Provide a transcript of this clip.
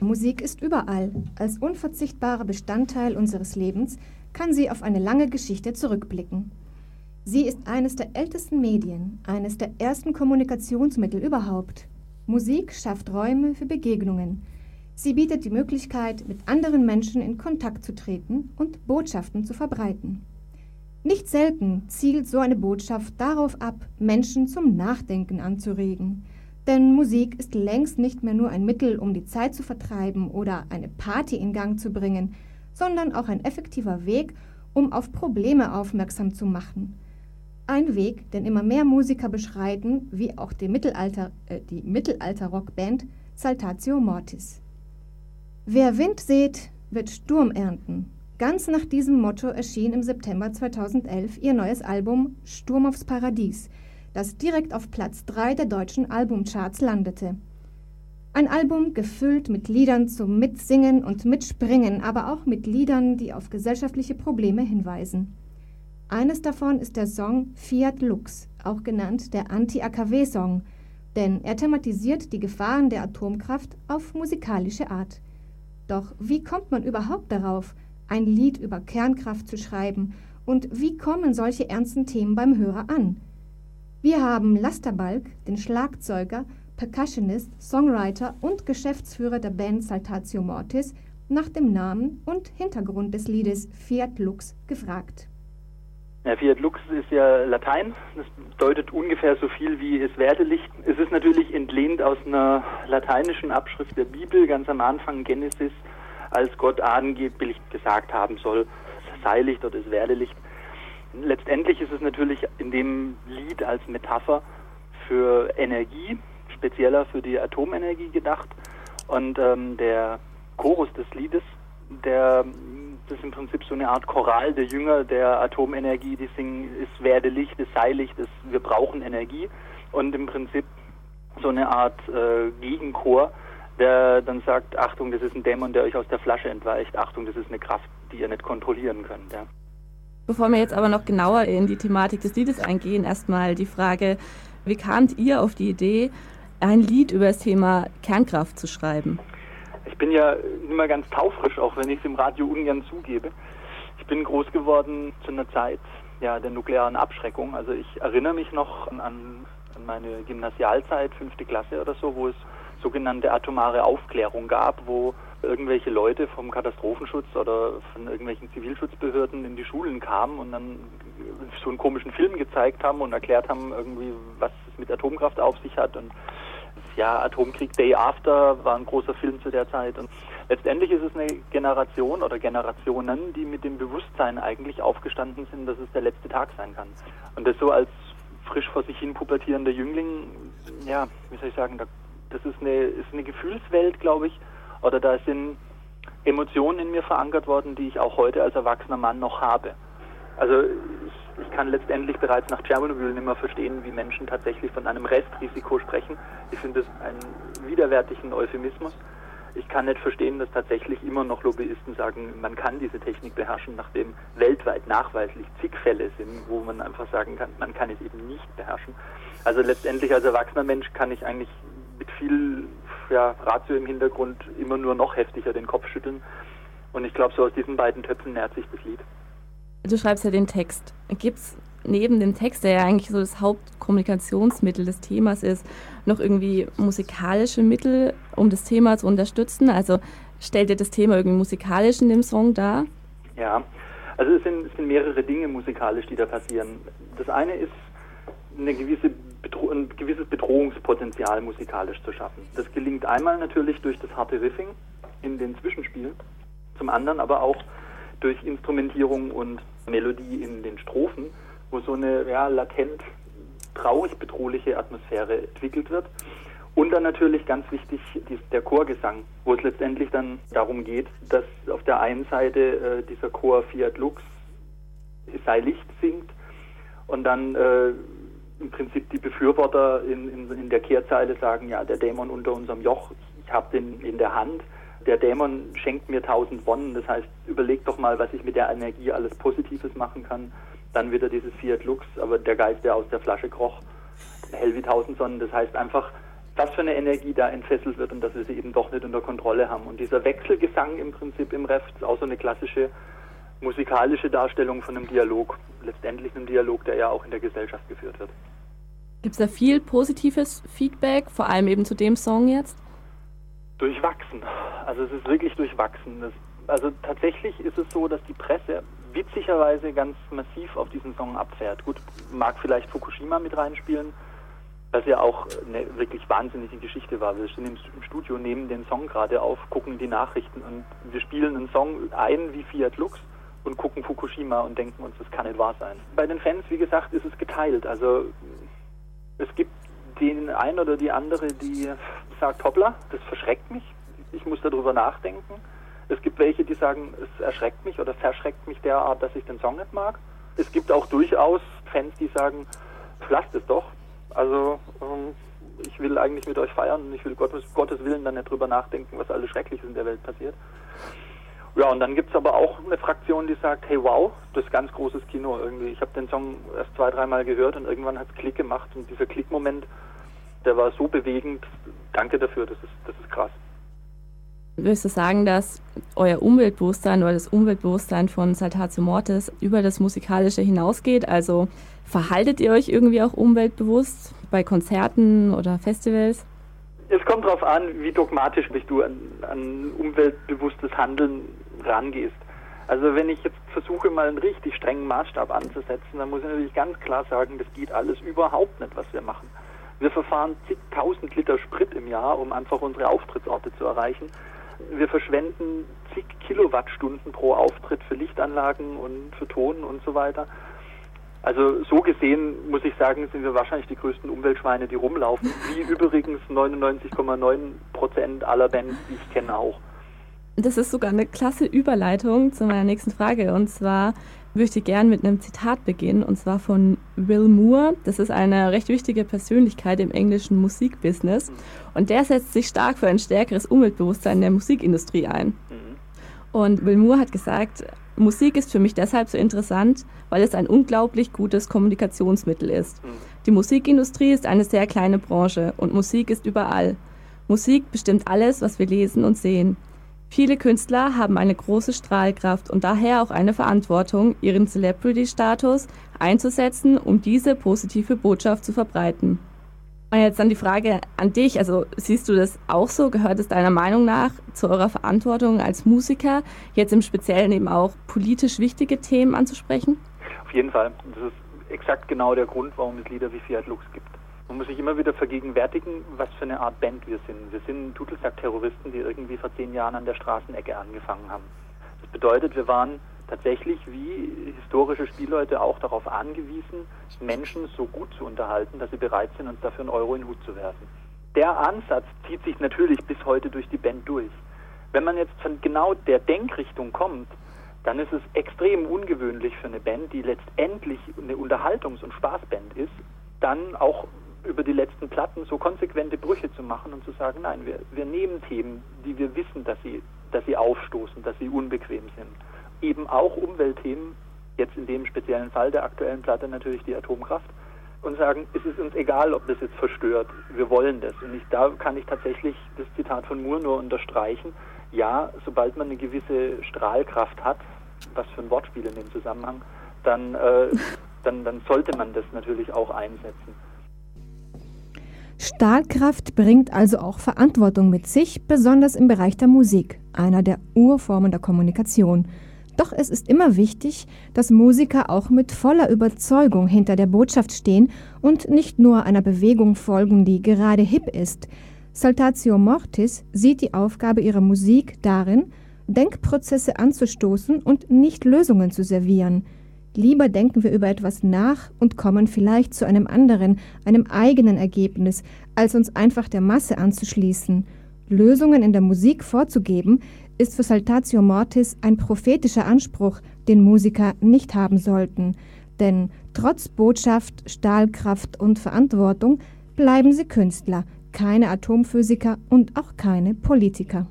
Musik ist überall. Als unverzichtbarer Bestandteil unseres Lebens kann sie auf eine lange Geschichte zurückblicken. Sie ist eines der ältesten Medien, eines der ersten Kommunikationsmittel überhaupt. Musik schafft Räume für Begegnungen. Sie bietet die Möglichkeit, mit anderen Menschen in Kontakt zu treten und Botschaften zu verbreiten. Nicht selten zielt so eine Botschaft darauf ab, Menschen zum Nachdenken anzuregen – denn Musik ist längst nicht mehr nur ein Mittel, um die Zeit zu vertreiben oder eine Party in Gang zu bringen, sondern auch ein effektiver Weg, um auf Probleme aufmerksam zu machen. Ein Weg, den immer mehr Musiker beschreiten, wie auch die Mittelalter, äh, die Mittelalter-Rockband Saltatio Mortis. Wer Wind sät, wird Sturm ernten. Ganz nach diesem Motto erschien im September 2011 ihr neues Album Sturm aufs Paradies – das direkt auf Platz 3 der deutschen Albumcharts landete. Ein Album gefüllt mit Liedern zum Mitsingen und Mitspringen, aber auch mit Liedern, die auf gesellschaftliche Probleme hinweisen. Eines davon ist der Song Fiat Lux, auch genannt der Anti-AKW-Song, denn er thematisiert die Gefahren der Atomkraft auf musikalische Art. Doch wie kommt man überhaupt darauf, ein Lied über Kernkraft zu schreiben und wie kommen solche ernsten Themen beim Hörer an? Wir haben Lasterbalk, den Schlagzeuger, Percussionist, Songwriter und Geschäftsführer der Band Saltatio Mortis, nach dem Namen und Hintergrund des Liedes Fiat Lux gefragt. Ja, Fiat Lux ist ja Latein, das bedeutet ungefähr so viel wie es werde Licht. Es ist natürlich entlehnt aus einer lateinischen Abschrift der Bibel, ganz am Anfang Genesis, als Gott angeblich gesagt haben soll, sei Licht oder es werde Licht letztendlich ist es natürlich in dem Lied als Metapher für Energie, spezieller für die Atomenergie gedacht. Und ähm, der Chorus des Liedes, der das ist im Prinzip so eine Art Choral der Jünger der Atomenergie, die singen, es werde Licht, es sei Licht, es, wir brauchen Energie. Und im Prinzip so eine Art äh, Gegenchor, der dann sagt, Achtung, das ist ein Dämon, der euch aus der Flasche entweicht, Achtung, das ist eine Kraft, die ihr nicht kontrollieren könnt. Ja. Bevor wir jetzt aber noch genauer in die Thematik des Liedes eingehen, erstmal die Frage, wie kamt ihr auf die Idee, ein Lied über das Thema Kernkraft zu schreiben? Ich bin ja immer ganz taufrisch, auch wenn ich es im Radio ungern zugebe. Ich bin groß geworden zu einer Zeit ja, der nuklearen Abschreckung. Also ich erinnere mich noch an, an meine Gymnasialzeit, fünfte Klasse oder so, wo es sogenannte atomare Aufklärung gab, wo irgendwelche Leute vom Katastrophenschutz oder von irgendwelchen Zivilschutzbehörden in die Schulen kamen und dann so einen komischen Film gezeigt haben und erklärt haben, irgendwie, was es mit Atomkraft auf sich hat. Und ja, Atomkrieg Day After war ein großer Film zu der Zeit. Und letztendlich ist es eine Generation oder Generationen, die mit dem Bewusstsein eigentlich aufgestanden sind, dass es der letzte Tag sein kann. Und das so als frisch vor sich hin pubertierender Jüngling, ja, wie soll ich sagen, das ist eine, ist eine Gefühlswelt, glaube ich, oder da sind Emotionen in mir verankert worden, die ich auch heute als erwachsener Mann noch habe. Also ich, ich kann letztendlich bereits nach Tschernobyl nicht mehr verstehen, wie Menschen tatsächlich von einem Restrisiko sprechen. Ich finde das einen widerwärtigen Euphemismus. Ich kann nicht verstehen, dass tatsächlich immer noch Lobbyisten sagen, man kann diese Technik beherrschen, nachdem weltweit nachweislich zig Fälle sind, wo man einfach sagen kann, man kann es eben nicht beherrschen. Also letztendlich als erwachsener Mensch kann ich eigentlich mit viel ja, Ratio im Hintergrund immer nur noch heftiger den Kopf schütteln. Und ich glaube, so aus diesen beiden Töpfen nährt sich das Lied. Du schreibst ja den Text. Gibt es neben dem Text, der ja eigentlich so das Hauptkommunikationsmittel des Themas ist, noch irgendwie musikalische Mittel, um das Thema zu unterstützen? Also stellt ihr das Thema irgendwie musikalisch in dem Song dar? Ja, also es sind, es sind mehrere Dinge musikalisch, die da passieren. Das eine ist eine gewisse Bedro ein gewisses Bedrohungspotenzial musikalisch zu schaffen. Das gelingt einmal natürlich durch das harte Riffing in den Zwischenspielen, zum anderen aber auch durch Instrumentierung und Melodie in den Strophen, wo so eine ja, latent traurig bedrohliche Atmosphäre entwickelt wird. Und dann natürlich ganz wichtig der Chorgesang, wo es letztendlich dann darum geht, dass auf der einen Seite äh, dieser Chor Fiat Lux sei Licht singt und dann äh, im Prinzip die Befürworter in, in, in der Kehrzeile sagen, ja, der Dämon unter unserem Joch, ich habe den in der Hand. Der Dämon schenkt mir tausend Wonnen. Das heißt, überleg doch mal, was ich mit der Energie alles Positives machen kann. Dann wieder dieses Fiat Lux, aber der Geist, der aus der Flasche kroch, hell wie tausend Sonnen. Das heißt einfach, was für eine Energie da entfesselt wird und dass wir sie eben doch nicht unter Kontrolle haben. Und dieser Wechselgesang im Prinzip im Ref ist auch so eine klassische musikalische Darstellung von einem Dialog, letztendlich einem Dialog, der ja auch in der Gesellschaft geführt wird. Gibt es da viel positives Feedback, vor allem eben zu dem Song jetzt? Durchwachsen. Also es ist wirklich durchwachsen. Das, also tatsächlich ist es so, dass die Presse witzigerweise ganz massiv auf diesen Song abfährt. Gut, mag vielleicht Fukushima mit reinspielen, was ja auch eine wirklich wahnsinnige Geschichte war. Wir sind im Studio, nehmen den Song gerade auf, gucken die Nachrichten und wir spielen einen Song ein wie Fiat Lux und gucken Fukushima und denken uns, das kann nicht wahr sein. Bei den Fans, wie gesagt, ist es geteilt. Also es gibt den einen oder die andere, die sagt, hoppla, das verschreckt mich, ich muss darüber nachdenken. Es gibt welche, die sagen, es erschreckt mich oder verschreckt mich derart, dass ich den Song nicht mag. Es gibt auch durchaus Fans, die sagen, lasst es doch. Also ähm, ich will eigentlich mit euch feiern und ich will Gottes, Gottes Willen dann nicht drüber nachdenken, was alles Schreckliches in der Welt passiert. Ja, und dann gibt es aber auch eine Fraktion, die sagt, hey wow, das ist ganz großes Kino irgendwie. Ich habe den Song erst zwei, dreimal gehört und irgendwann hat es Klick gemacht und dieser Klickmoment, der war so bewegend. Danke dafür, das ist, das ist krass. Würdest du sagen, dass euer Umweltbewusstsein oder das Umweltbewusstsein von Saltatio Mortis über das Musikalische hinausgeht? Also verhaltet ihr euch irgendwie auch umweltbewusst bei Konzerten oder Festivals? Es kommt darauf an, wie dogmatisch du an, an umweltbewusstes Handeln rangehst. Also wenn ich jetzt versuche, mal einen richtig strengen Maßstab anzusetzen, dann muss ich natürlich ganz klar sagen, das geht alles überhaupt nicht, was wir machen. Wir verfahren zigtausend Liter Sprit im Jahr, um einfach unsere Auftrittsorte zu erreichen. Wir verschwenden zig Kilowattstunden pro Auftritt für Lichtanlagen und für Ton und so weiter. Also so gesehen muss ich sagen, sind wir wahrscheinlich die größten Umweltschweine, die rumlaufen, wie übrigens 99,9 Prozent aller Bands, die ich kenne, auch. Das ist sogar eine klasse Überleitung zu meiner nächsten Frage. Und zwar möchte ich gerne mit einem Zitat beginnen, und zwar von Will Moore. Das ist eine recht wichtige Persönlichkeit im englischen Musikbusiness. Und der setzt sich stark für ein stärkeres Umweltbewusstsein der Musikindustrie ein. Und Will Moore hat gesagt, Musik ist für mich deshalb so interessant, weil es ein unglaublich gutes Kommunikationsmittel ist. Die Musikindustrie ist eine sehr kleine Branche und Musik ist überall. Musik bestimmt alles, was wir lesen und sehen. Viele Künstler haben eine große Strahlkraft und daher auch eine Verantwortung, ihren Celebrity-Status einzusetzen, um diese positive Botschaft zu verbreiten. Und jetzt dann die Frage an dich, also siehst du das auch so? Gehört es deiner Meinung nach zu eurer Verantwortung als Musiker, jetzt im Speziellen eben auch politisch wichtige Themen anzusprechen? Auf jeden Fall. Das ist exakt genau der Grund, warum es Lieder wie Fiat Lux gibt. Man muss sich immer wieder vergegenwärtigen, was für eine Art Band wir sind. Wir sind Dudelsack-Terroristen, die irgendwie vor zehn Jahren an der Straßenecke angefangen haben. Das bedeutet, wir waren tatsächlich wie historische Spielleute auch darauf angewiesen, Menschen so gut zu unterhalten, dass sie bereit sind, uns dafür einen Euro in den Hut zu werfen. Der Ansatz zieht sich natürlich bis heute durch die Band durch. Wenn man jetzt von genau der Denkrichtung kommt, dann ist es extrem ungewöhnlich für eine Band, die letztendlich eine Unterhaltungs- und Spaßband ist, dann auch über die letzten Platten so konsequente Brüche zu machen und zu sagen, nein, wir, wir nehmen Themen, die wir wissen, dass sie, dass sie aufstoßen, dass sie unbequem sind. Eben auch Umweltthemen, jetzt in dem speziellen Fall der aktuellen Platte natürlich die Atomkraft, und sagen, es ist uns egal, ob das jetzt verstört, wir wollen das. Und ich, da kann ich tatsächlich das Zitat von Moore nur unterstreichen. Ja, sobald man eine gewisse Strahlkraft hat, was für ein Wortspiel in dem Zusammenhang, dann, äh, dann, dann sollte man das natürlich auch einsetzen. Stahlkraft bringt also auch Verantwortung mit sich, besonders im Bereich der Musik, einer der Urformen der Kommunikation. Doch es ist immer wichtig, dass Musiker auch mit voller Überzeugung hinter der Botschaft stehen und nicht nur einer Bewegung folgen, die gerade hip ist. Saltatio Mortis sieht die Aufgabe ihrer Musik darin, Denkprozesse anzustoßen und nicht Lösungen zu servieren – Lieber denken wir über etwas nach und kommen vielleicht zu einem anderen, einem eigenen Ergebnis, als uns einfach der Masse anzuschließen. Lösungen in der Musik vorzugeben, ist für Saltatio Mortis ein prophetischer Anspruch, den Musiker nicht haben sollten. Denn trotz Botschaft, Stahlkraft und Verantwortung bleiben sie Künstler, keine Atomphysiker und auch keine Politiker.